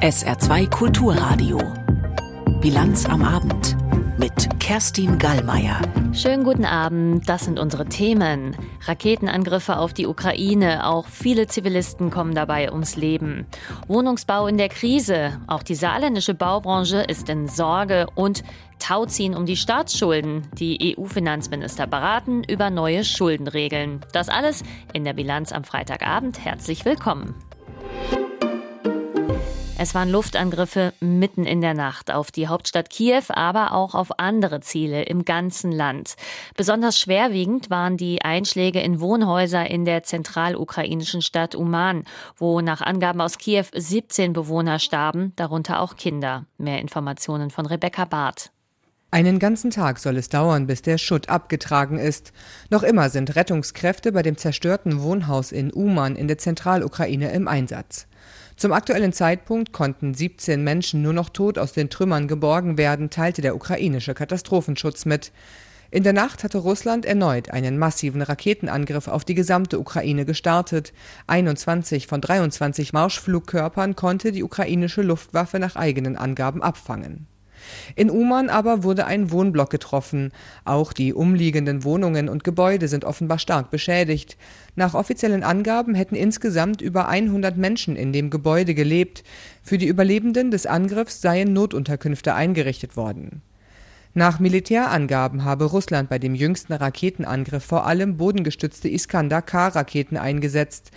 SR2 Kulturradio. Bilanz am Abend mit Kerstin Gallmeier. Schönen guten Abend, das sind unsere Themen. Raketenangriffe auf die Ukraine, auch viele Zivilisten kommen dabei ums Leben. Wohnungsbau in der Krise, auch die saarländische Baubranche ist in Sorge und Tauziehen um die Staatsschulden. Die EU-Finanzminister beraten über neue Schuldenregeln. Das alles in der Bilanz am Freitagabend. Herzlich willkommen. Es waren Luftangriffe mitten in der Nacht auf die Hauptstadt Kiew, aber auch auf andere Ziele im ganzen Land. Besonders schwerwiegend waren die Einschläge in Wohnhäuser in der zentralukrainischen Stadt Uman, wo nach Angaben aus Kiew 17 Bewohner starben, darunter auch Kinder. Mehr Informationen von Rebecca Barth. Einen ganzen Tag soll es dauern, bis der Schutt abgetragen ist. Noch immer sind Rettungskräfte bei dem zerstörten Wohnhaus in Uman in der Zentralukraine im Einsatz. Zum aktuellen Zeitpunkt konnten 17 Menschen nur noch tot aus den Trümmern geborgen werden, teilte der ukrainische Katastrophenschutz mit. In der Nacht hatte Russland erneut einen massiven Raketenangriff auf die gesamte Ukraine gestartet. 21 von 23 Marschflugkörpern konnte die ukrainische Luftwaffe nach eigenen Angaben abfangen. In Uman aber wurde ein Wohnblock getroffen. Auch die umliegenden Wohnungen und Gebäude sind offenbar stark beschädigt. Nach offiziellen Angaben hätten insgesamt über 100 Menschen in dem Gebäude gelebt. Für die Überlebenden des Angriffs seien Notunterkünfte eingerichtet worden. Nach Militärangaben habe Russland bei dem jüngsten Raketenangriff vor allem bodengestützte Iskander-K-Raketen eingesetzt.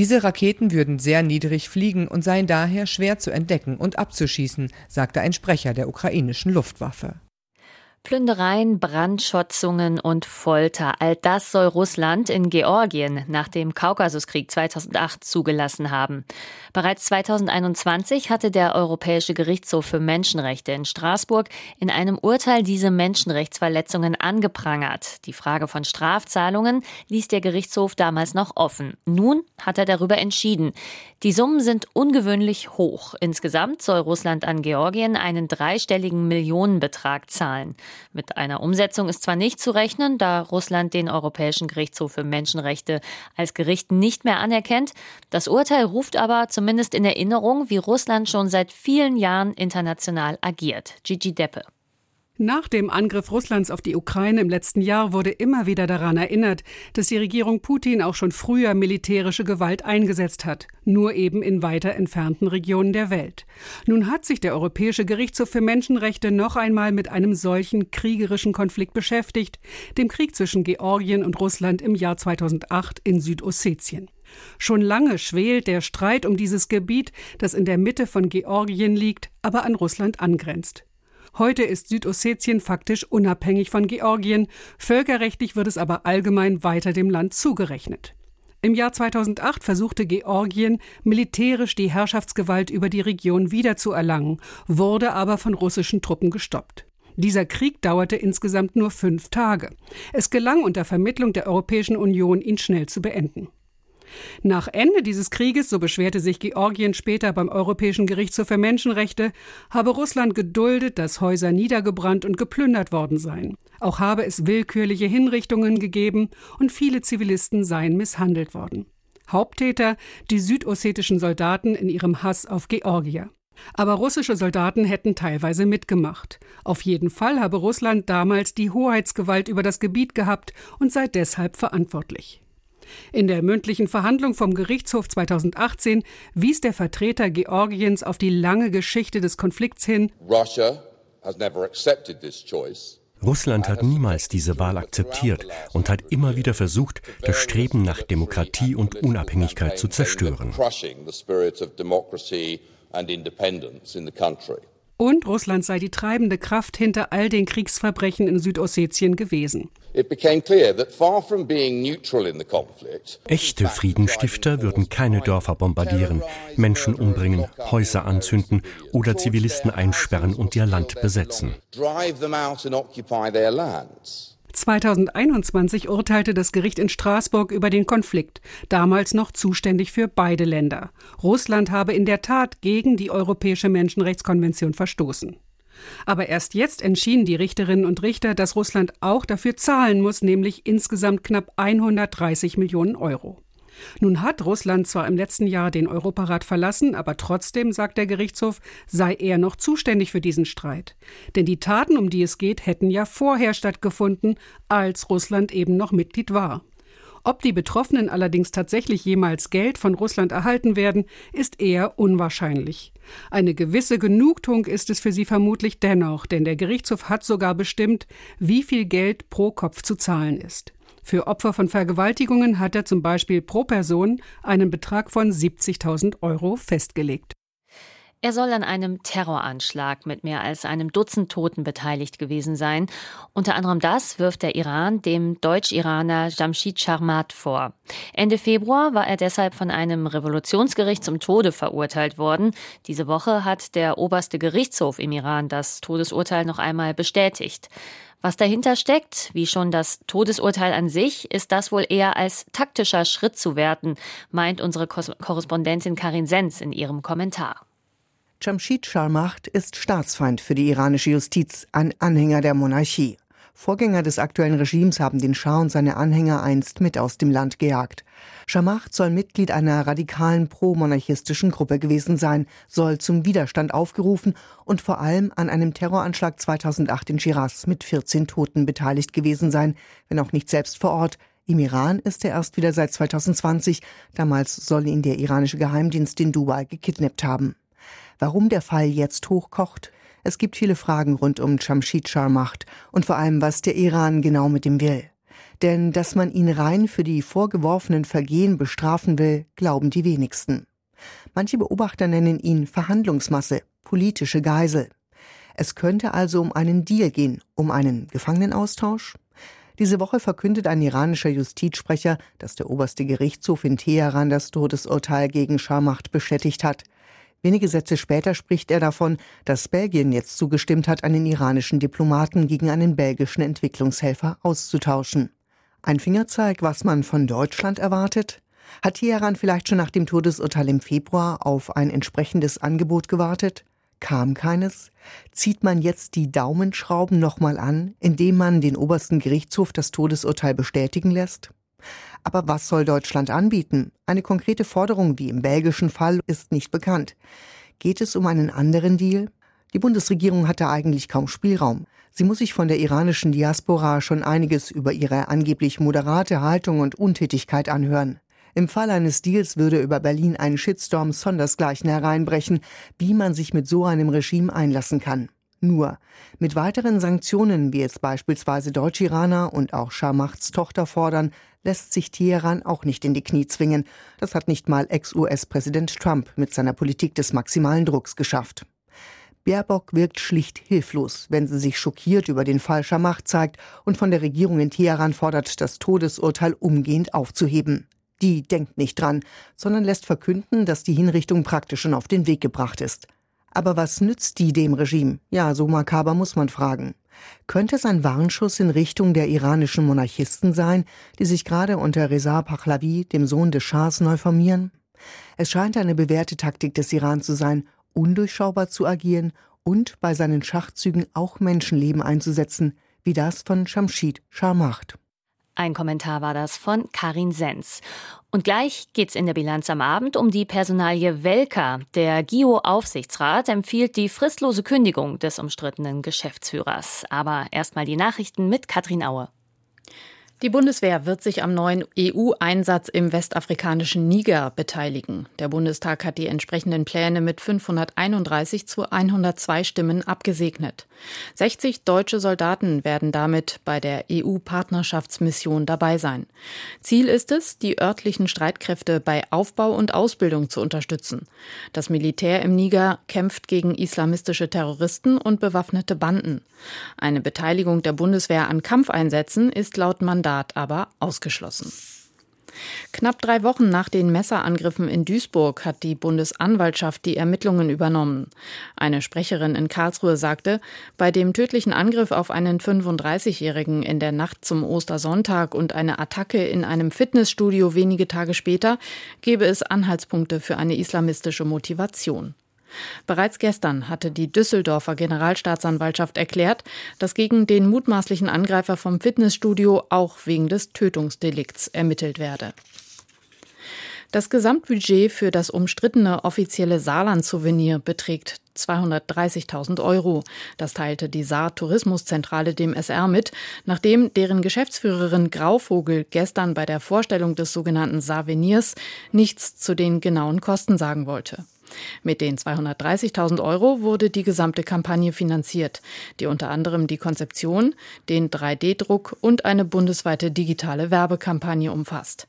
Diese Raketen würden sehr niedrig fliegen und seien daher schwer zu entdecken und abzuschießen, sagte ein Sprecher der ukrainischen Luftwaffe. Plündereien, Brandschotzungen und Folter, all das soll Russland in Georgien nach dem Kaukasuskrieg 2008 zugelassen haben. Bereits 2021 hatte der Europäische Gerichtshof für Menschenrechte in Straßburg in einem Urteil diese Menschenrechtsverletzungen angeprangert. Die Frage von Strafzahlungen ließ der Gerichtshof damals noch offen. Nun hat er darüber entschieden. Die Summen sind ungewöhnlich hoch. Insgesamt soll Russland an Georgien einen dreistelligen Millionenbetrag zahlen. Mit einer Umsetzung ist zwar nicht zu rechnen, da Russland den Europäischen Gerichtshof für Menschenrechte als Gericht nicht mehr anerkennt. Das Urteil ruft aber zumindest in Erinnerung, wie Russland schon seit vielen Jahren international agiert. Gigi Deppe. Nach dem Angriff Russlands auf die Ukraine im letzten Jahr wurde immer wieder daran erinnert, dass die Regierung Putin auch schon früher militärische Gewalt eingesetzt hat, nur eben in weiter entfernten Regionen der Welt. Nun hat sich der Europäische Gerichtshof für Menschenrechte noch einmal mit einem solchen kriegerischen Konflikt beschäftigt, dem Krieg zwischen Georgien und Russland im Jahr 2008 in Südossetien. Schon lange schwelt der Streit um dieses Gebiet, das in der Mitte von Georgien liegt, aber an Russland angrenzt. Heute ist Südossetien faktisch unabhängig von Georgien, völkerrechtlich wird es aber allgemein weiter dem Land zugerechnet. Im Jahr 2008 versuchte Georgien militärisch die Herrschaftsgewalt über die Region wiederzuerlangen, wurde aber von russischen Truppen gestoppt. Dieser Krieg dauerte insgesamt nur fünf Tage. Es gelang unter Vermittlung der Europäischen Union, ihn schnell zu beenden. Nach Ende dieses Krieges, so beschwerte sich Georgien später beim Europäischen Gerichtshof für Menschenrechte, habe Russland geduldet, dass Häuser niedergebrannt und geplündert worden seien. Auch habe es willkürliche Hinrichtungen gegeben und viele Zivilisten seien misshandelt worden. Haupttäter die südossetischen Soldaten in ihrem Hass auf Georgier. Aber russische Soldaten hätten teilweise mitgemacht. Auf jeden Fall habe Russland damals die Hoheitsgewalt über das Gebiet gehabt und sei deshalb verantwortlich. In der mündlichen Verhandlung vom Gerichtshof 2018 wies der Vertreter Georgiens auf die lange Geschichte des Konflikts hin. Russland hat niemals diese Wahl akzeptiert und hat immer wieder versucht, das Streben nach Demokratie und Unabhängigkeit zu zerstören. Und Russland sei die treibende Kraft hinter all den Kriegsverbrechen in Südossetien gewesen. Echte Friedenstifter würden keine Dörfer bombardieren, Menschen umbringen, Häuser anzünden oder Zivilisten einsperren und ihr Land besetzen. 2021 urteilte das Gericht in Straßburg über den Konflikt, damals noch zuständig für beide Länder. Russland habe in der Tat gegen die Europäische Menschenrechtskonvention verstoßen. Aber erst jetzt entschieden die Richterinnen und Richter, dass Russland auch dafür zahlen muss, nämlich insgesamt knapp 130 Millionen Euro. Nun hat Russland zwar im letzten Jahr den Europarat verlassen, aber trotzdem, sagt der Gerichtshof, sei er noch zuständig für diesen Streit. Denn die Taten, um die es geht, hätten ja vorher stattgefunden, als Russland eben noch Mitglied war. Ob die Betroffenen allerdings tatsächlich jemals Geld von Russland erhalten werden, ist eher unwahrscheinlich. Eine gewisse Genugtuung ist es für sie vermutlich dennoch, denn der Gerichtshof hat sogar bestimmt, wie viel Geld pro Kopf zu zahlen ist. Für Opfer von Vergewaltigungen hat er zum Beispiel pro Person einen Betrag von 70.000 Euro festgelegt. Er soll an einem Terroranschlag mit mehr als einem Dutzend Toten beteiligt gewesen sein. Unter anderem das wirft der Iran dem Deutsch-Iraner Jamshid Sharmat vor. Ende Februar war er deshalb von einem Revolutionsgericht zum Tode verurteilt worden. Diese Woche hat der oberste Gerichtshof im Iran das Todesurteil noch einmal bestätigt. Was dahinter steckt, wie schon das Todesurteil an sich, ist das wohl eher als taktischer Schritt zu werten, meint unsere Korrespondentin Karin Sens in ihrem Kommentar. Jamshid Sharmacht ist Staatsfeind für die iranische Justiz, ein Anhänger der Monarchie. Vorgänger des aktuellen Regimes haben den Schah und seine Anhänger einst mit aus dem Land gejagt. Sharmacht soll Mitglied einer radikalen pro-monarchistischen Gruppe gewesen sein, soll zum Widerstand aufgerufen und vor allem an einem Terroranschlag 2008 in Shiraz mit 14 Toten beteiligt gewesen sein, wenn auch nicht selbst vor Ort. Im Iran ist er erst wieder seit 2020. Damals soll ihn der iranische Geheimdienst in Dubai gekidnappt haben. Warum der Fall jetzt hochkocht? Es gibt viele Fragen rund um Jamshid Sharmacht und vor allem, was der Iran genau mit ihm will. Denn dass man ihn rein für die vorgeworfenen Vergehen bestrafen will, glauben die wenigsten. Manche Beobachter nennen ihn Verhandlungsmasse, politische Geisel. Es könnte also um einen Deal gehen, um einen Gefangenenaustausch? Diese Woche verkündet ein iranischer Justizsprecher, dass der oberste Gerichtshof in Teheran das Todesurteil gegen Scharmacht bestätigt hat. Wenige Sätze später spricht er davon, dass Belgien jetzt zugestimmt hat, einen iranischen Diplomaten gegen einen belgischen Entwicklungshelfer auszutauschen. Ein Fingerzeig, was man von Deutschland erwartet? Hat Teheran vielleicht schon nach dem Todesurteil im Februar auf ein entsprechendes Angebot gewartet? Kam keines? Zieht man jetzt die Daumenschrauben nochmal an, indem man den obersten Gerichtshof das Todesurteil bestätigen lässt? Aber was soll Deutschland anbieten? Eine konkrete Forderung wie im belgischen Fall ist nicht bekannt. Geht es um einen anderen Deal? Die Bundesregierung hat da eigentlich kaum Spielraum. Sie muss sich von der iranischen Diaspora schon einiges über ihre angeblich moderate Haltung und Untätigkeit anhören. Im Fall eines Deals würde über Berlin ein Shitstorm sondersgleichen hereinbrechen, wie man sich mit so einem Regime einlassen kann. Nur mit weiteren Sanktionen, wie es beispielsweise Deutsch-Iraner und auch Scharmachts Tochter fordern, lässt sich Teheran auch nicht in die Knie zwingen. Das hat nicht mal Ex-US-Präsident Trump mit seiner Politik des maximalen Drucks geschafft. Baerbock wirkt schlicht hilflos, wenn sie sich schockiert über den Fall Scharmacht zeigt und von der Regierung in Teheran fordert, das Todesurteil umgehend aufzuheben. Die denkt nicht dran, sondern lässt verkünden, dass die Hinrichtung praktisch schon auf den Weg gebracht ist. Aber was nützt die dem Regime? Ja, so makaber muss man fragen. Könnte es ein Warnschuss in Richtung der iranischen Monarchisten sein, die sich gerade unter Reza Pahlavi, dem Sohn des Schahs, neu formieren? Es scheint eine bewährte Taktik des Iran zu sein, undurchschaubar zu agieren und bei seinen Schachzügen auch Menschenleben einzusetzen, wie das von Shamshid Sharmacht. Ein Kommentar war das von Karin Sens. Und gleich geht's in der Bilanz am Abend um die Personalie Welker. Der GIO-Aufsichtsrat empfiehlt die fristlose Kündigung des umstrittenen Geschäftsführers. Aber erstmal die Nachrichten mit Katrin Aue. Die Bundeswehr wird sich am neuen EU-Einsatz im westafrikanischen Niger beteiligen. Der Bundestag hat die entsprechenden Pläne mit 531 zu 102 Stimmen abgesegnet. 60 deutsche Soldaten werden damit bei der EU-Partnerschaftsmission dabei sein. Ziel ist es, die örtlichen Streitkräfte bei Aufbau und Ausbildung zu unterstützen. Das Militär im Niger kämpft gegen islamistische Terroristen und bewaffnete Banden. Eine Beteiligung der Bundeswehr an Kampfeinsätzen ist laut Mandat Mandat aber ausgeschlossen. Knapp drei Wochen nach den Messerangriffen in Duisburg hat die Bundesanwaltschaft die Ermittlungen übernommen. Eine Sprecherin in Karlsruhe sagte, bei dem tödlichen Angriff auf einen 35-Jährigen in der Nacht zum Ostersonntag und eine Attacke in einem Fitnessstudio wenige Tage später gebe es Anhaltspunkte für eine islamistische Motivation. Bereits gestern hatte die Düsseldorfer Generalstaatsanwaltschaft erklärt, dass gegen den mutmaßlichen Angreifer vom Fitnessstudio auch wegen des Tötungsdelikts ermittelt werde. Das Gesamtbudget für das umstrittene offizielle Saarland-Souvenir beträgt 230.000 Euro. Das teilte die Saar Tourismuszentrale dem SR mit, nachdem deren Geschäftsführerin Grauvogel gestern bei der Vorstellung des sogenannten Saarvenirs nichts zu den genauen Kosten sagen wollte. Mit den 230.000 Euro wurde die gesamte Kampagne finanziert, die unter anderem die Konzeption, den 3D-Druck und eine bundesweite digitale Werbekampagne umfasst.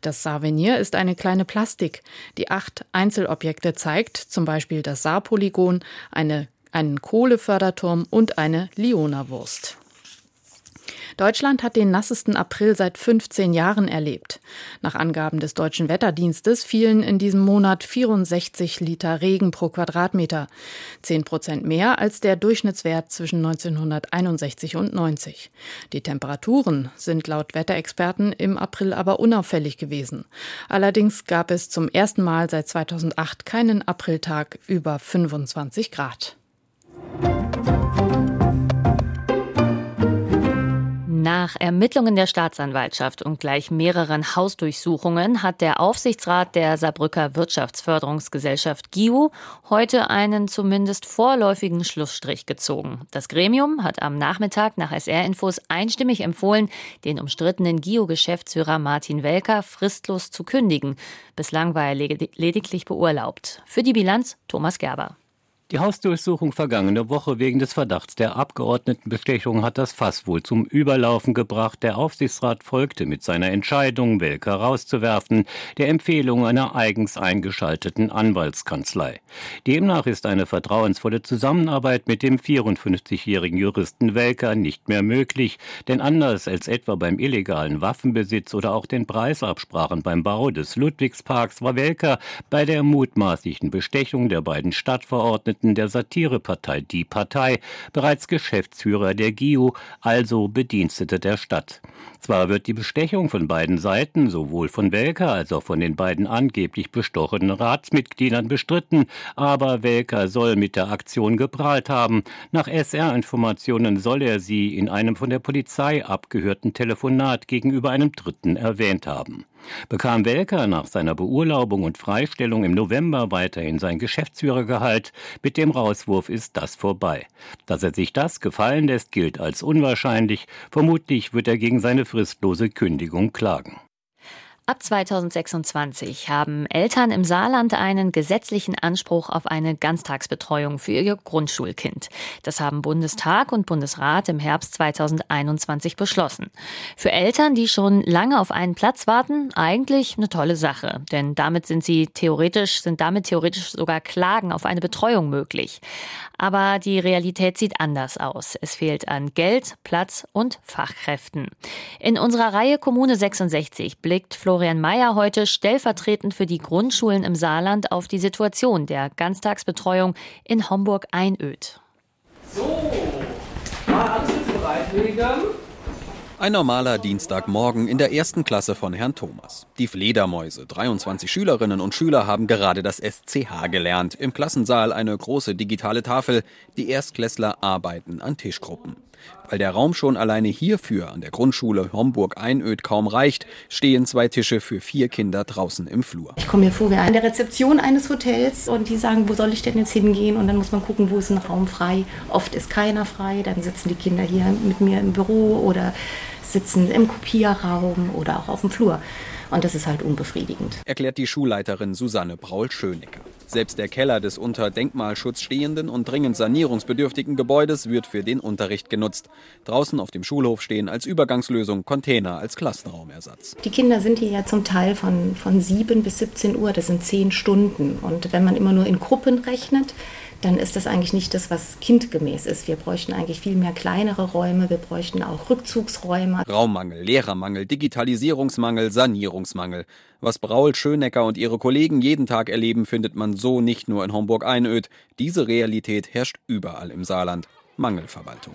Das Saarvenier ist eine kleine Plastik, die acht Einzelobjekte zeigt, zum Beispiel das Saarpolygon, eine, einen Kohleförderturm und eine Liona-Wurst. Deutschland hat den nassesten April seit 15 Jahren erlebt. Nach Angaben des deutschen Wetterdienstes fielen in diesem Monat 64 Liter Regen pro Quadratmeter. Zehn Prozent mehr als der Durchschnittswert zwischen 1961 und 90. Die Temperaturen sind laut Wetterexperten im April aber unauffällig gewesen. Allerdings gab es zum ersten Mal seit 2008 keinen Apriltag über 25 Grad. Nach Ermittlungen der Staatsanwaltschaft und gleich mehreren Hausdurchsuchungen hat der Aufsichtsrat der Saarbrücker Wirtschaftsförderungsgesellschaft GIU heute einen zumindest vorläufigen Schlussstrich gezogen. Das Gremium hat am Nachmittag nach SR-Infos einstimmig empfohlen, den umstrittenen GIU-Geschäftsführer Martin Welker fristlos zu kündigen. Bislang war er lediglich beurlaubt. Für die Bilanz Thomas Gerber. Die Hausdurchsuchung vergangene Woche wegen des Verdachts der Abgeordnetenbestechung hat das Fass wohl zum Überlaufen gebracht. Der Aufsichtsrat folgte mit seiner Entscheidung, Welker rauszuwerfen, der Empfehlung einer eigens eingeschalteten Anwaltskanzlei. Demnach ist eine vertrauensvolle Zusammenarbeit mit dem 54-jährigen Juristen Welker nicht mehr möglich, denn anders als etwa beim illegalen Waffenbesitz oder auch den Preisabsprachen beim Bau des Ludwigsparks war Welker bei der mutmaßlichen Bestechung der beiden Stadtverordneten Abgeordneten der Satirepartei Die Partei, bereits Geschäftsführer der GIO, also Bedienstete der Stadt. Zwar wird die Bestechung von beiden Seiten, sowohl von Welker als auch von den beiden angeblich bestochenen Ratsmitgliedern bestritten, aber Welker soll mit der Aktion geprahlt haben. Nach SR-Informationen soll er sie in einem von der Polizei abgehörten Telefonat gegenüber einem Dritten erwähnt haben. Bekam Welker nach seiner Beurlaubung und Freistellung im November weiterhin sein Geschäftsführergehalt, mit dem Rauswurf ist das vorbei. Dass er sich das gefallen lässt, gilt als unwahrscheinlich. Vermutlich wird er gegen seine fristlose Kündigung klagen. Ab 2026 haben Eltern im Saarland einen gesetzlichen Anspruch auf eine Ganztagsbetreuung für ihr Grundschulkind. Das haben Bundestag und Bundesrat im Herbst 2021 beschlossen. Für Eltern, die schon lange auf einen Platz warten, eigentlich eine tolle Sache, denn damit sind sie theoretisch sind damit theoretisch sogar Klagen auf eine Betreuung möglich. Aber die Realität sieht anders aus. Es fehlt an Geld, Platz und Fachkräften. In unserer Reihe Kommune 66 blickt Florian Mayer heute stellvertretend für die Grundschulen im Saarland auf die Situation der Ganztagsbetreuung in Homburg-Einöd. So, mal alles bereit legen. Ein normaler Dienstagmorgen in der ersten Klasse von Herrn Thomas. Die Fledermäuse, 23 Schülerinnen und Schüler haben gerade das SCH gelernt. Im Klassensaal eine große digitale Tafel. Die Erstklässler arbeiten an Tischgruppen. Weil der Raum schon alleine hierfür an der Grundschule Homburg-Einöd kaum reicht, stehen zwei Tische für vier Kinder draußen im Flur. Ich komme mir vor wie an der Rezeption eines Hotels und die sagen, wo soll ich denn jetzt hingehen? Und dann muss man gucken, wo ist ein Raum frei. Oft ist keiner frei, dann sitzen die Kinder hier mit mir im Büro oder sitzen im Kopierraum oder auch auf dem Flur. Und das ist halt unbefriedigend. Erklärt die Schulleiterin Susanne Braul-Schönecker. Selbst der Keller des unter Denkmalschutz stehenden und dringend sanierungsbedürftigen Gebäudes wird für den Unterricht genutzt. Draußen auf dem Schulhof stehen als Übergangslösung Container als Klassenraumersatz. Die Kinder sind hier ja zum Teil von, von 7 bis 17 Uhr, das sind 10 Stunden. Und wenn man immer nur in Gruppen rechnet, dann ist das eigentlich nicht das, was kindgemäß ist. Wir bräuchten eigentlich viel mehr kleinere Räume, wir bräuchten auch Rückzugsräume. Raummangel, Lehrermangel, Digitalisierungsmangel, Sanierungsmangel. Was Braul, Schönecker und ihre Kollegen jeden Tag erleben, findet man so nicht nur in Homburg-Einöd. Diese Realität herrscht überall im Saarland. Mangelverwaltung.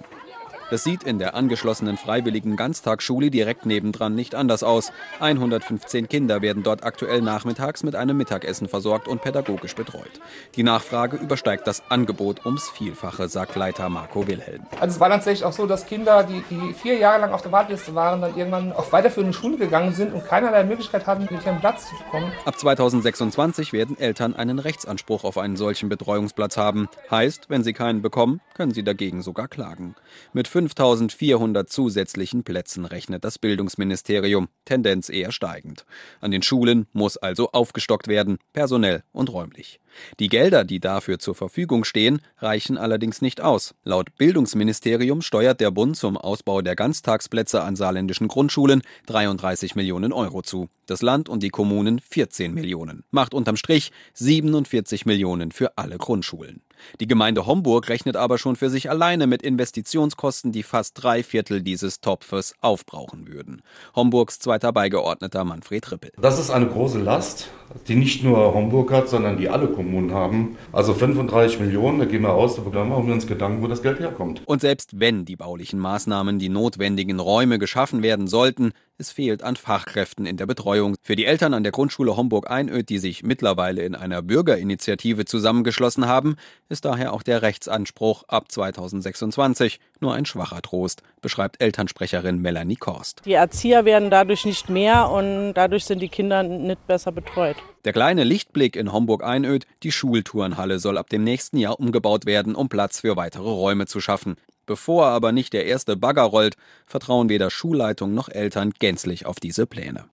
Das sieht in der angeschlossenen freiwilligen Ganztagsschule direkt nebendran nicht anders aus. 115 Kinder werden dort aktuell nachmittags mit einem Mittagessen versorgt und pädagogisch betreut. Die Nachfrage übersteigt das Angebot ums Vielfache, sagt Leiter Marco Wilhelm. Also es war tatsächlich auch so, dass Kinder, die, die vier Jahre lang auf der Warteliste waren, dann irgendwann auf weiterführende Schule gegangen sind und keinerlei Möglichkeit hatten, wirklich einen Platz zu bekommen. Ab 2026 werden Eltern einen Rechtsanspruch auf einen solchen Betreuungsplatz haben. Heißt, wenn sie keinen bekommen, können sie dagegen sogar klagen. Mit 5400 zusätzlichen Plätzen rechnet das Bildungsministerium, Tendenz eher steigend. An den Schulen muss also aufgestockt werden, personell und räumlich. Die Gelder, die dafür zur Verfügung stehen, reichen allerdings nicht aus. Laut Bildungsministerium steuert der Bund zum Ausbau der Ganztagsplätze an saarländischen Grundschulen 33 Millionen Euro zu. Das Land und die Kommunen 14 Millionen. Macht unterm Strich 47 Millionen für alle Grundschulen. Die Gemeinde Homburg rechnet aber schon für sich alleine mit Investitionskosten, die fast drei Viertel dieses Topfes aufbrauchen würden. Homburgs zweiter Beigeordneter Manfred Rippel. Das ist eine große Last, die nicht nur Homburg hat, sondern die alle Kommunen haben. Also 35 Millionen, da gehen wir aus, da machen wir uns Gedanken, wo das Geld herkommt. Und selbst wenn die baulichen Maßnahmen, die notwendigen Räume geschaffen werden sollten, es fehlt an Fachkräften in der Betreuung. Für die Eltern an der Grundschule Homburg-Einöd, die sich mittlerweile in einer Bürgerinitiative zusammengeschlossen haben, ist daher auch der Rechtsanspruch ab 2026 nur ein schwacher Trost, beschreibt Elternsprecherin Melanie Korst. Die Erzieher werden dadurch nicht mehr und dadurch sind die Kinder nicht besser betreut. Der kleine Lichtblick in Homburg-Einöd, die Schultourenhalle soll ab dem nächsten Jahr umgebaut werden, um Platz für weitere Räume zu schaffen. Bevor aber nicht der erste Bagger rollt, vertrauen weder Schulleitung noch Eltern gänzlich auf diese Pläne.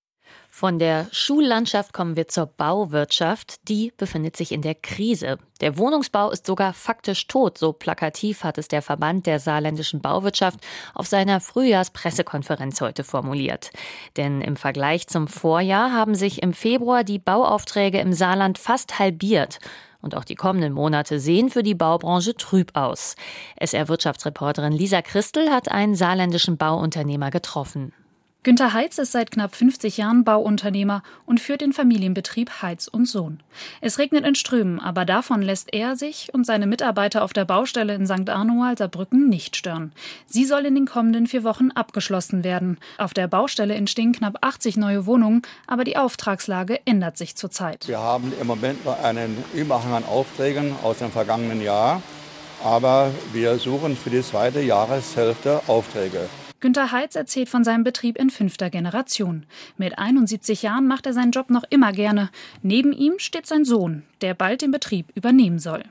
Von der Schullandschaft kommen wir zur Bauwirtschaft. Die befindet sich in der Krise. Der Wohnungsbau ist sogar faktisch tot, so plakativ hat es der Verband der saarländischen Bauwirtschaft auf seiner Frühjahrspressekonferenz heute formuliert. Denn im Vergleich zum Vorjahr haben sich im Februar die Bauaufträge im Saarland fast halbiert. Und auch die kommenden Monate sehen für die Baubranche trüb aus. SR-Wirtschaftsreporterin Lisa Christel hat einen saarländischen Bauunternehmer getroffen. Günter Heitz ist seit knapp 50 Jahren Bauunternehmer und führt den Familienbetrieb Heitz und Sohn. Es regnet in Strömen, aber davon lässt er sich und seine Mitarbeiter auf der Baustelle in St. Arnold Saarbrücken nicht stören. Sie soll in den kommenden vier Wochen abgeschlossen werden. Auf der Baustelle entstehen knapp 80 neue Wohnungen, aber die Auftragslage ändert sich zurzeit. Wir haben im Moment noch einen Überhang an Aufträgen aus dem vergangenen Jahr, aber wir suchen für die zweite Jahreshälfte Aufträge. Günter Heitz erzählt von seinem Betrieb in fünfter Generation. Mit 71 Jahren macht er seinen Job noch immer gerne. Neben ihm steht sein Sohn, der bald den Betrieb übernehmen soll.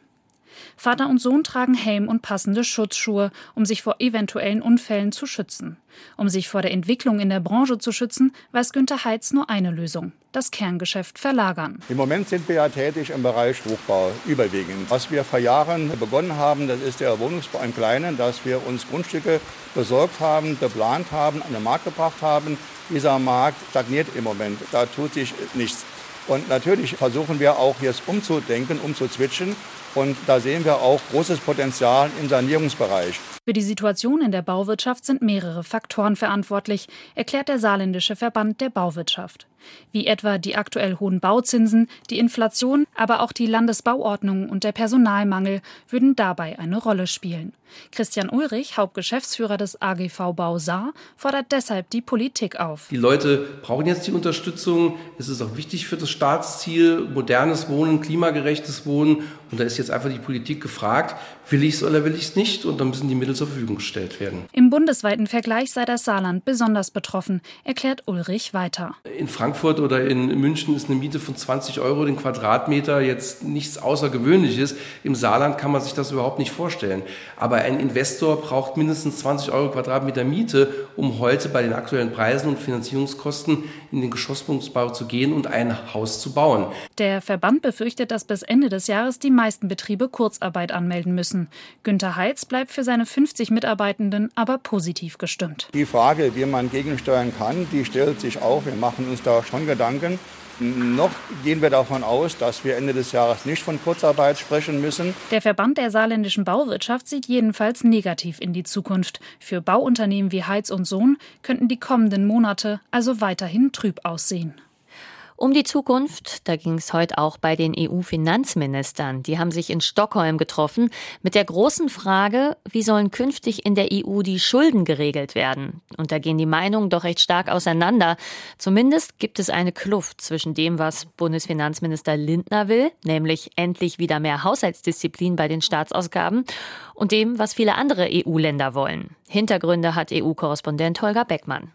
Vater und Sohn tragen Helm und passende Schutzschuhe, um sich vor eventuellen Unfällen zu schützen. Um sich vor der Entwicklung in der Branche zu schützen, weiß Günter Heitz nur eine Lösung: das Kerngeschäft verlagern. Im Moment sind wir ja tätig im Bereich Hochbau überwiegend. Was wir vor Jahren begonnen haben, das ist der Wohnungsbau im Kleinen, dass wir uns Grundstücke besorgt haben, geplant haben, an den Markt gebracht haben. Dieser Markt stagniert im Moment. Da tut sich nichts. Und natürlich versuchen wir auch jetzt umzudenken, umzuzwitschen. Und da sehen wir auch großes Potenzial im Sanierungsbereich. Für die Situation in der Bauwirtschaft sind mehrere Faktoren verantwortlich, erklärt der Saarländische Verband der Bauwirtschaft. Wie etwa die aktuell hohen Bauzinsen, die Inflation, aber auch die Landesbauordnung und der Personalmangel würden dabei eine Rolle spielen. Christian Ulrich, Hauptgeschäftsführer des AGV Bau Saar, fordert deshalb die Politik auf. Die Leute brauchen jetzt die Unterstützung. Es ist auch wichtig für das Staatsziel, modernes Wohnen, klimagerechtes Wohnen. Und da ist jetzt einfach die Politik gefragt, will ich es oder will ich es nicht? Und dann müssen die Mittel zur Verfügung gestellt werden. Im bundesweiten Vergleich sei das Saarland besonders betroffen, erklärt Ulrich weiter. In Frankfurt oder in München ist eine Miete von 20 Euro den Quadratmeter jetzt nichts Außergewöhnliches. Im Saarland kann man sich das überhaupt nicht vorstellen. Aber ein Investor braucht mindestens 20 Euro Quadratmeter Miete, um heute bei den aktuellen Preisen und Finanzierungskosten in den Geschosswohnungsbau zu gehen und ein Haus zu bauen. Der Verband befürchtet, dass bis Ende des Jahres die meisten Betriebe Kurzarbeit anmelden müssen. Günter Heitz bleibt für seine 50 Mitarbeitenden aber positiv gestimmt. Die Frage, wie man gegensteuern kann, die stellt sich auch. Wir machen uns da schon Gedanken. Noch gehen wir davon aus, dass wir Ende des Jahres nicht von Kurzarbeit sprechen müssen. Der Verband der saarländischen Bauwirtschaft sieht jedenfalls negativ in die Zukunft. Für Bauunternehmen wie Heitz und Sohn könnten die kommenden Monate also weiterhin trüb aussehen. Um die Zukunft, da ging es heute auch bei den EU-Finanzministern. Die haben sich in Stockholm getroffen mit der großen Frage, wie sollen künftig in der EU die Schulden geregelt werden? Und da gehen die Meinungen doch recht stark auseinander. Zumindest gibt es eine Kluft zwischen dem, was Bundesfinanzminister Lindner will, nämlich endlich wieder mehr Haushaltsdisziplin bei den Staatsausgaben, und dem, was viele andere EU-Länder wollen. Hintergründe hat EU-Korrespondent Holger Beckmann.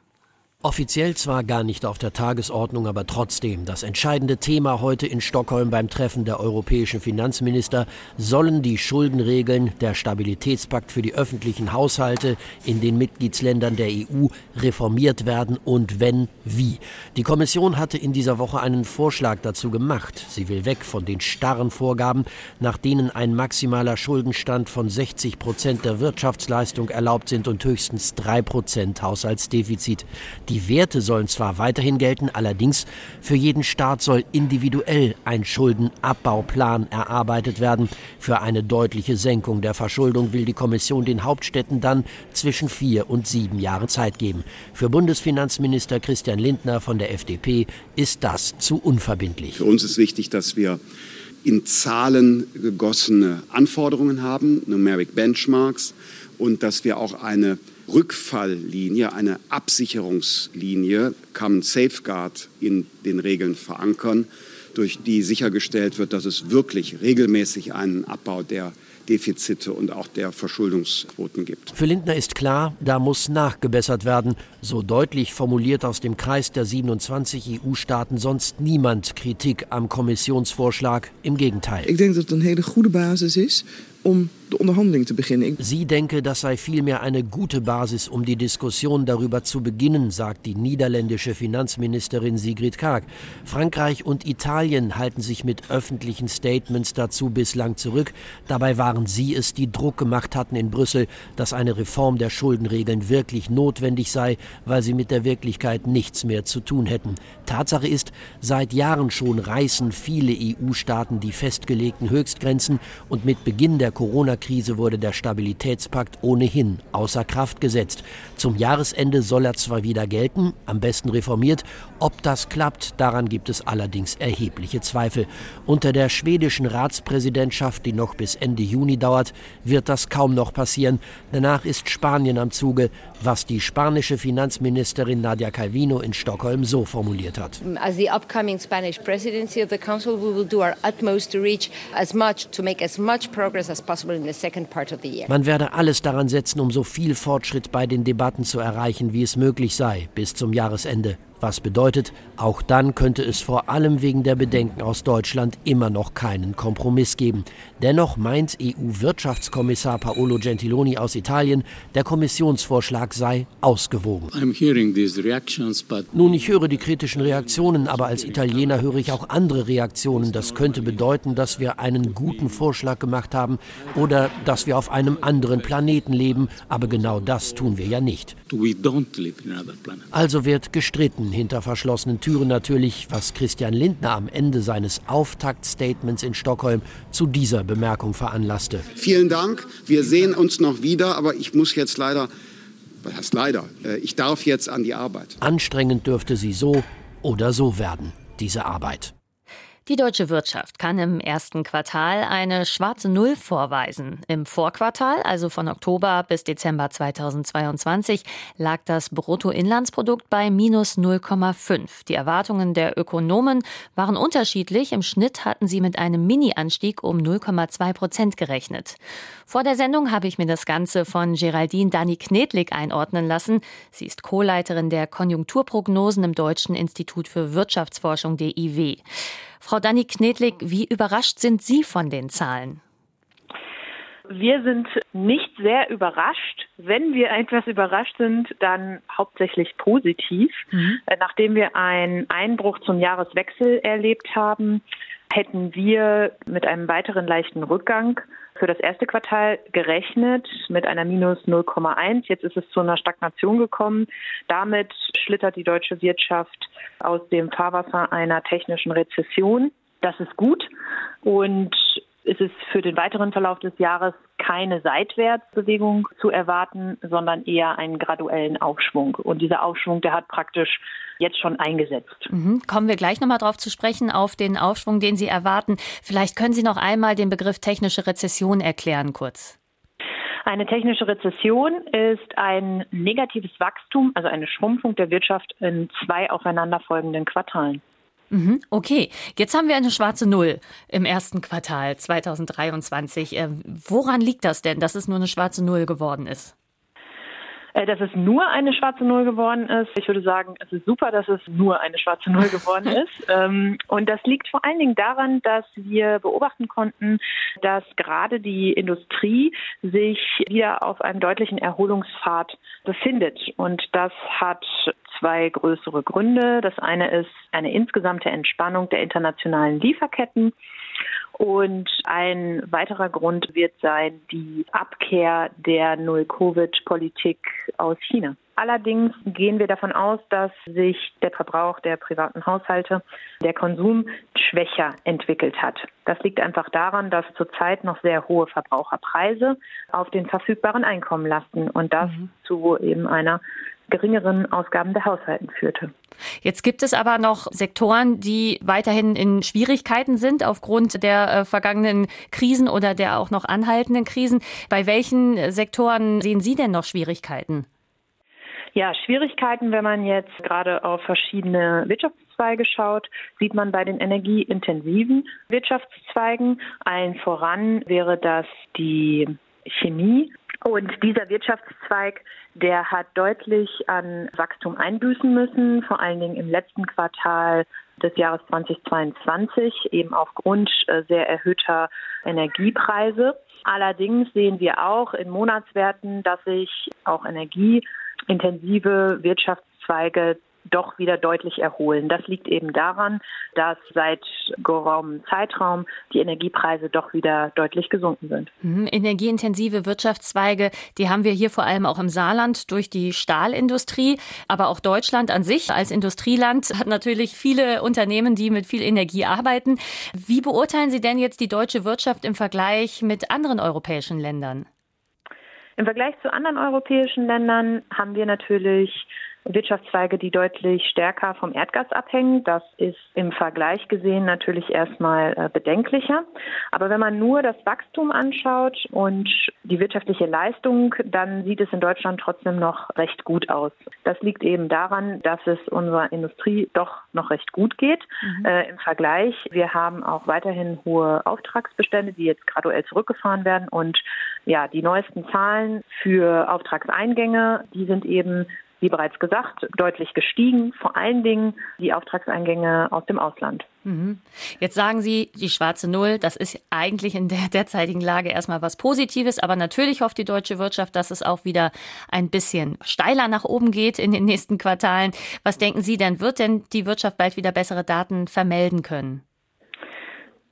Offiziell zwar gar nicht auf der Tagesordnung, aber trotzdem das entscheidende Thema heute in Stockholm beim Treffen der europäischen Finanzminister sollen die Schuldenregeln der Stabilitätspakt für die öffentlichen Haushalte in den Mitgliedsländern der EU reformiert werden und wenn wie. Die Kommission hatte in dieser Woche einen Vorschlag dazu gemacht. Sie will weg von den starren Vorgaben, nach denen ein maximaler Schuldenstand von 60 Prozent der Wirtschaftsleistung erlaubt sind und höchstens drei Prozent Haushaltsdefizit. Die die Werte sollen zwar weiterhin gelten, allerdings für jeden Staat soll individuell ein Schuldenabbauplan erarbeitet werden. Für eine deutliche Senkung der Verschuldung will die Kommission den Hauptstädten dann zwischen vier und sieben Jahre Zeit geben. Für Bundesfinanzminister Christian Lindner von der FDP ist das zu unverbindlich. Für uns ist wichtig, dass wir in Zahlen gegossene Anforderungen haben, Numeric Benchmarks, und dass wir auch eine Rückfalllinie, eine Absicherungslinie, Common Safeguard in den Regeln verankern, durch die sichergestellt wird, dass es wirklich regelmäßig einen Abbau der Defizite und auch der Verschuldungsquoten gibt. Für Lindner ist klar, da muss nachgebessert werden. So deutlich formuliert aus dem Kreis der 27 EU-Staaten sonst niemand Kritik am Kommissionsvorschlag. Im Gegenteil. Ich denke, dass das eine gute Basis ist, um de onderhandeling te beginnen. Sie denke, das sei vielmehr eine gute Basis, um die Diskussion darüber zu beginnen, sagt die niederländische Finanzministerin Sigrid Kaag. Frankreich und Italien halten sich mit öffentlichen Statements dazu bislang zurück. Dabei waren sie es, die Druck gemacht hatten in Brüssel, dass eine Reform der Schuldenregeln wirklich notwendig sei, weil sie mit der Wirklichkeit nichts mehr zu tun hätten. Tatsache ist, seit Jahren schon reißen viele EU-Staaten die festgelegten Höchstgrenzen und mit Beginn der Corona-Krise wurde der Stabilitätspakt ohnehin außer Kraft gesetzt. Zum Jahresende soll er zwar wieder gelten, am besten reformiert. Ob das klappt, daran gibt es allerdings erhebliche Zweifel. Unter der schwedischen Ratspräsidentschaft, die noch bis Ende Juni dauert, wird das kaum noch passieren. Danach ist Spanien am Zuge, was die spanische Finanzministerin Nadia Calvino in Stockholm so formuliert hat. As the upcoming Spanish presidency of the council, we will do our utmost to reach as much to make as much progress as man werde alles daran setzen, um so viel Fortschritt bei den Debatten zu erreichen, wie es möglich sei, bis zum Jahresende. Was bedeutet, auch dann könnte es vor allem wegen der Bedenken aus Deutschland immer noch keinen Kompromiss geben. Dennoch meint EU-Wirtschaftskommissar Paolo Gentiloni aus Italien, der Kommissionsvorschlag sei ausgewogen. Nun, ich höre die kritischen Reaktionen, aber als Italiener höre ich auch andere Reaktionen. Das könnte bedeuten, dass wir einen guten Vorschlag gemacht haben oder dass wir auf einem anderen Planeten leben, aber genau das tun wir ja nicht. Also wird gestritten hinter verschlossenen Türen natürlich, was Christian Lindner am Ende seines Auftaktstatements in Stockholm zu dieser Bemerkung veranlasste. Vielen Dank. Wir sehen uns noch wieder, aber ich muss jetzt leider, was heißt leider, äh, ich darf jetzt an die Arbeit. Anstrengend dürfte sie so oder so werden, diese Arbeit. Die deutsche Wirtschaft kann im ersten Quartal eine schwarze Null vorweisen. Im Vorquartal, also von Oktober bis Dezember 2022, lag das Bruttoinlandsprodukt bei minus 0,5. Die Erwartungen der Ökonomen waren unterschiedlich. Im Schnitt hatten sie mit einem Mini-Anstieg um 0,2 Prozent gerechnet. Vor der Sendung habe ich mir das Ganze von Geraldine Dani Knedlik einordnen lassen. Sie ist Co-Leiterin der Konjunkturprognosen im Deutschen Institut für Wirtschaftsforschung DIW. Frau Dani Knedlik, wie überrascht sind Sie von den Zahlen? Wir sind nicht sehr überrascht. Wenn wir etwas überrascht sind, dann hauptsächlich positiv. Mhm. Äh, nachdem wir einen Einbruch zum Jahreswechsel erlebt haben, hätten wir mit einem weiteren leichten Rückgang für das erste Quartal gerechnet mit einer minus 0,1. Jetzt ist es zu einer Stagnation gekommen. Damit schlittert die deutsche Wirtschaft aus dem Fahrwasser einer technischen Rezession. Das ist gut und es ist für den weiteren Verlauf des Jahres keine Seitwärtsbewegung zu erwarten, sondern eher einen graduellen Aufschwung. Und dieser Aufschwung, der hat praktisch jetzt schon eingesetzt. Mhm. Kommen wir gleich nochmal drauf zu sprechen, auf den Aufschwung, den Sie erwarten. Vielleicht können Sie noch einmal den Begriff technische Rezession erklären kurz. Eine technische Rezession ist ein negatives Wachstum, also eine Schrumpfung der Wirtschaft in zwei aufeinanderfolgenden Quartalen. Mhm, okay, jetzt haben wir eine schwarze Null im ersten Quartal 2023. Äh, woran liegt das denn, dass es nur eine schwarze Null geworden ist? Äh, dass es nur eine schwarze Null geworden ist. Ich würde sagen, es ist super, dass es nur eine schwarze Null geworden ist. Ähm, und das liegt vor allen Dingen daran, dass wir beobachten konnten, dass gerade die Industrie sich wieder auf einem deutlichen Erholungspfad befindet. Und das hat zwei größere Gründe. Das eine ist eine insgesamte Entspannung der internationalen Lieferketten. Und ein weiterer Grund wird sein die Abkehr der Null-Covid-Politik aus China. Allerdings gehen wir davon aus, dass sich der Verbrauch der privaten Haushalte, der Konsum schwächer entwickelt hat. Das liegt einfach daran, dass zurzeit noch sehr hohe Verbraucherpreise auf den verfügbaren Einkommen lasten und das mhm. zu eben einer geringeren Ausgaben der Haushalten führte. Jetzt gibt es aber noch Sektoren, die weiterhin in Schwierigkeiten sind aufgrund der äh, vergangenen Krisen oder der auch noch anhaltenden Krisen. Bei welchen Sektoren sehen Sie denn noch Schwierigkeiten? Ja, Schwierigkeiten, wenn man jetzt gerade auf verschiedene Wirtschaftszweige schaut, sieht man bei den energieintensiven Wirtschaftszweigen. Allen voran wäre das die Chemie. Und dieser Wirtschaftszweig, der hat deutlich an Wachstum einbüßen müssen, vor allen Dingen im letzten Quartal des Jahres 2022, eben aufgrund äh, sehr erhöhter Energiepreise. Allerdings sehen wir auch in Monatswerten, dass sich auch energieintensive Wirtschaftszweige doch wieder deutlich erholen. Das liegt eben daran, dass seit geraumen Zeitraum die Energiepreise doch wieder deutlich gesunken sind. Mhm. Energieintensive Wirtschaftszweige, die haben wir hier vor allem auch im Saarland durch die Stahlindustrie, aber auch Deutschland an sich als Industrieland hat natürlich viele Unternehmen, die mit viel Energie arbeiten. Wie beurteilen Sie denn jetzt die deutsche Wirtschaft im Vergleich mit anderen europäischen Ländern? Im Vergleich zu anderen europäischen Ländern haben wir natürlich Wirtschaftszweige, die deutlich stärker vom Erdgas abhängen. Das ist im Vergleich gesehen natürlich erstmal äh, bedenklicher. Aber wenn man nur das Wachstum anschaut und die wirtschaftliche Leistung, dann sieht es in Deutschland trotzdem noch recht gut aus. Das liegt eben daran, dass es unserer Industrie doch noch recht gut geht mhm. äh, im Vergleich. Wir haben auch weiterhin hohe Auftragsbestände, die jetzt graduell zurückgefahren werden und ja, die neuesten Zahlen für Auftragseingänge, die sind eben wie bereits gesagt, deutlich gestiegen, vor allen Dingen die Auftragseingänge aus dem Ausland. Mhm. Jetzt sagen Sie, die schwarze Null, das ist eigentlich in der derzeitigen Lage erstmal was Positives, aber natürlich hofft die deutsche Wirtschaft, dass es auch wieder ein bisschen steiler nach oben geht in den nächsten Quartalen. Was denken Sie denn, wird denn die Wirtschaft bald wieder bessere Daten vermelden können?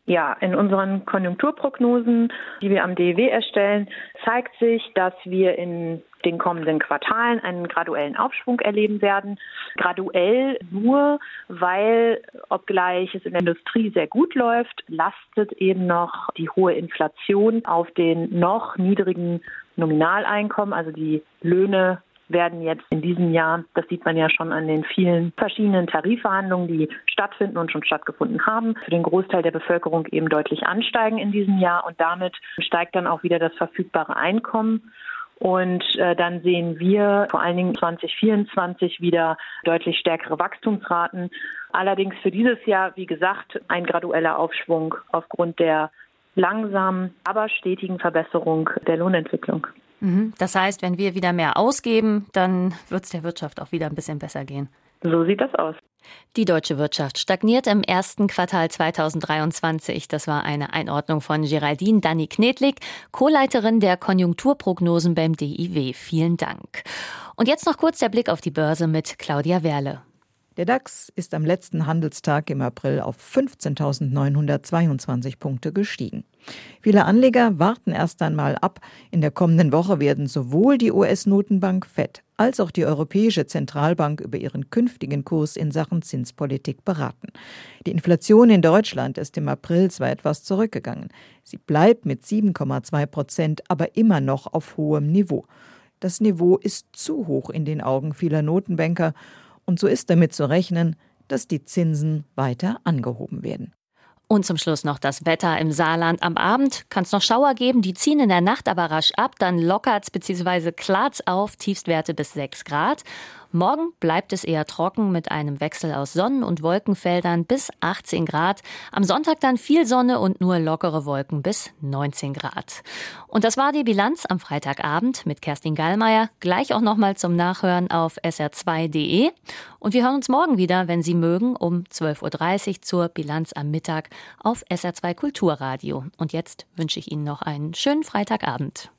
Ja, in unseren Konjunkturprognosen, die wir am DEW erstellen, zeigt sich, dass wir in den kommenden Quartalen einen graduellen Aufschwung erleben werden. Graduell nur, weil, obgleich es in der Industrie sehr gut läuft, lastet eben noch die hohe Inflation auf den noch niedrigen Nominaleinkommen, also die Löhne werden jetzt in diesem Jahr, das sieht man ja schon an den vielen verschiedenen Tarifverhandlungen, die stattfinden und schon stattgefunden haben, für den Großteil der Bevölkerung eben deutlich ansteigen in diesem Jahr und damit steigt dann auch wieder das verfügbare Einkommen. Und äh, dann sehen wir vor allen Dingen 2024 wieder deutlich stärkere Wachstumsraten. Allerdings für dieses Jahr, wie gesagt, ein gradueller Aufschwung aufgrund der langsamen, aber stetigen Verbesserung der Lohnentwicklung. Mhm. Das heißt, wenn wir wieder mehr ausgeben, dann wird es der Wirtschaft auch wieder ein bisschen besser gehen. So sieht das aus. Die deutsche Wirtschaft stagniert im ersten Quartal 2023. Das war eine Einordnung von Geraldine Danny Knedlik, Co-Leiterin der Konjunkturprognosen beim DIW. Vielen Dank. Und jetzt noch kurz der Blick auf die Börse mit Claudia Werle. Der DAX ist am letzten Handelstag im April auf 15.922 Punkte gestiegen. Viele Anleger warten erst einmal ab. In der kommenden Woche werden sowohl die US-Notenbank FED als auch die Europäische Zentralbank über ihren künftigen Kurs in Sachen Zinspolitik beraten. Die Inflation in Deutschland ist im April zwar etwas zurückgegangen. Sie bleibt mit 7,2 Prozent aber immer noch auf hohem Niveau. Das Niveau ist zu hoch in den Augen vieler Notenbanker und so ist damit zu rechnen, dass die Zinsen weiter angehoben werden. Und zum Schluss noch das Wetter im Saarland. Am Abend kann es noch Schauer geben, die ziehen in der Nacht aber rasch ab. Dann lockert's bzw. klart's auf, Tiefstwerte bis 6 Grad. Morgen bleibt es eher trocken mit einem Wechsel aus Sonnen- und Wolkenfeldern bis 18 Grad. Am Sonntag dann viel Sonne und nur lockere Wolken bis 19 Grad. Und das war die Bilanz am Freitagabend mit Kerstin Gallmeier. Gleich auch nochmal zum Nachhören auf sr2.de. Und wir hören uns morgen wieder, wenn Sie mögen, um 12.30 Uhr zur Bilanz am Mittag auf SR2 Kulturradio. Und jetzt wünsche ich Ihnen noch einen schönen Freitagabend.